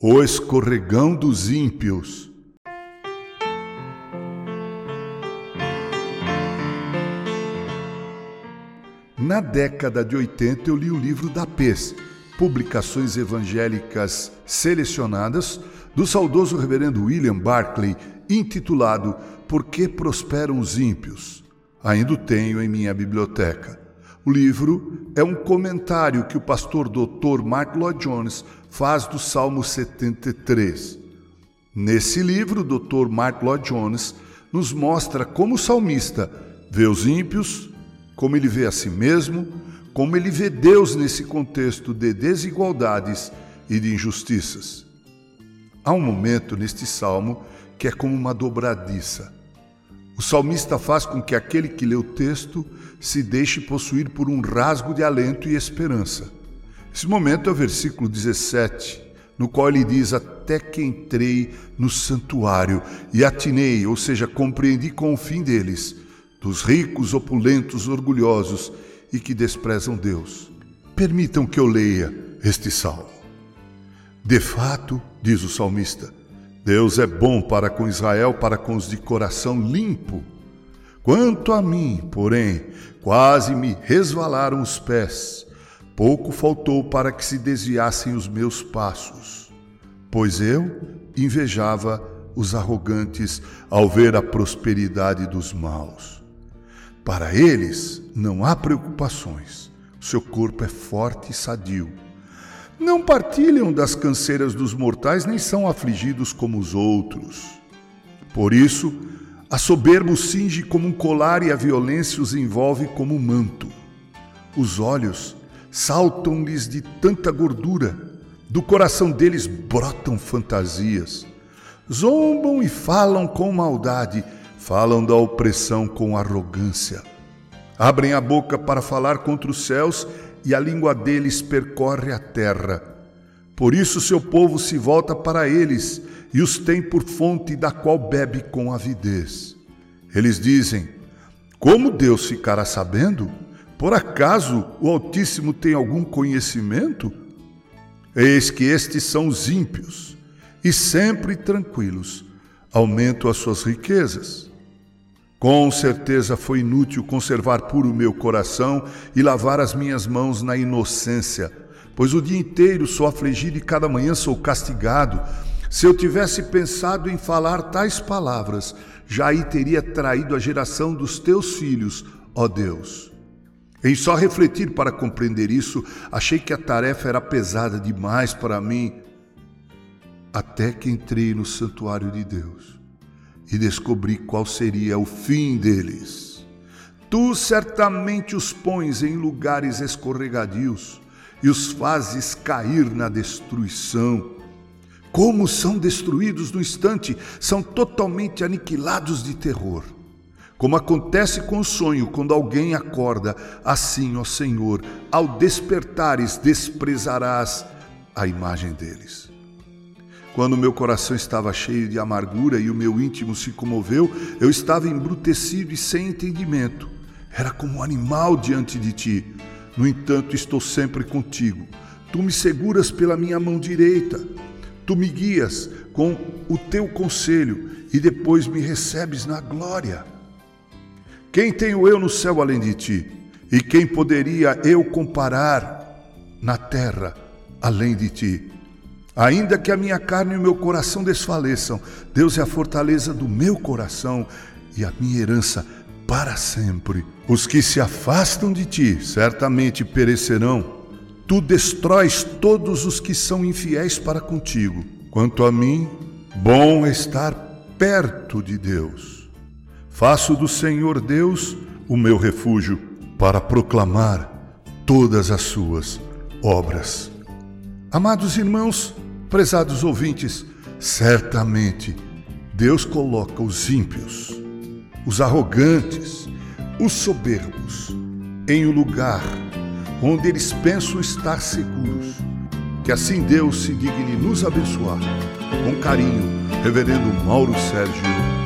O escorregão dos ímpios. Na década de 80 eu li o livro da PES, Publicações Evangélicas Selecionadas, do saudoso reverendo William Barclay, intitulado Por que prosperam os ímpios? Ainda o tenho em minha biblioteca. O livro é um comentário que o pastor Dr. Mark Lloyd Jones faz do Salmo 73. Nesse livro, o Dr. Mark Lloyd Jones nos mostra como o salmista vê os ímpios, como ele vê a si mesmo, como ele vê Deus nesse contexto de desigualdades e de injustiças. Há um momento neste salmo que é como uma dobradiça. O salmista faz com que aquele que lê o texto se deixe possuir por um rasgo de alento e esperança. Esse momento é o versículo 17, no qual ele diz: Até que entrei no santuário e atinei, ou seja, compreendi com o fim deles, dos ricos, opulentos, orgulhosos e que desprezam Deus. Permitam que eu leia este salmo. De fato, diz o salmista, Deus é bom para com Israel, para com os de coração limpo. Quanto a mim, porém, quase me resvalaram os pés. Pouco faltou para que se desviassem os meus passos, pois eu invejava os arrogantes ao ver a prosperidade dos maus. Para eles não há preocupações, seu corpo é forte e sadio. Não partilham das canseiras dos mortais, nem são afligidos como os outros. Por isso, a soberba os cinge como um colar e a violência os envolve como um manto. Os olhos saltam-lhes de tanta gordura, do coração deles brotam fantasias. Zombam e falam com maldade, falam da opressão com arrogância. Abrem a boca para falar contra os céus e a língua deles percorre a terra. Por isso seu povo se volta para eles e os tem por fonte da qual bebe com avidez. Eles dizem: Como Deus ficará sabendo? Por acaso o Altíssimo tem algum conhecimento? Eis que estes são os ímpios, e sempre tranquilos, aumentam as suas riquezas. Com certeza foi inútil conservar puro o meu coração e lavar as minhas mãos na inocência, pois o dia inteiro sou afligido e cada manhã sou castigado. Se eu tivesse pensado em falar tais palavras, já aí teria traído a geração dos teus filhos, ó Deus. Em só refletir para compreender isso, achei que a tarefa era pesada demais para mim, até que entrei no santuário de Deus e descobri qual seria o fim deles. Tu certamente os pões em lugares escorregadios e os fazes cair na destruição. Como são destruídos no instante, são totalmente aniquilados de terror. Como acontece com o sonho quando alguém acorda, assim, ó Senhor, ao despertares desprezarás a imagem deles. Quando meu coração estava cheio de amargura e o meu íntimo se comoveu, eu estava embrutecido e sem entendimento. Era como um animal diante de ti. No entanto, estou sempre contigo. Tu me seguras pela minha mão direita. Tu me guias com o teu conselho e depois me recebes na glória. Quem tenho eu no céu além de ti? E quem poderia eu comparar na terra além de ti? Ainda que a minha carne e o meu coração desfaleçam, Deus é a fortaleza do meu coração e a minha herança para sempre. Os que se afastam de ti certamente perecerão. Tu destróis todos os que são infiéis para contigo. Quanto a mim, bom é estar perto de Deus. Faço do Senhor Deus o meu refúgio para proclamar todas as suas obras. Amados irmãos, prezados ouvintes, certamente Deus coloca os ímpios, os arrogantes, os soberbos em um lugar onde eles pensam estar seguros. Que assim Deus se digne nos abençoar. Com carinho, Reverendo Mauro Sérgio.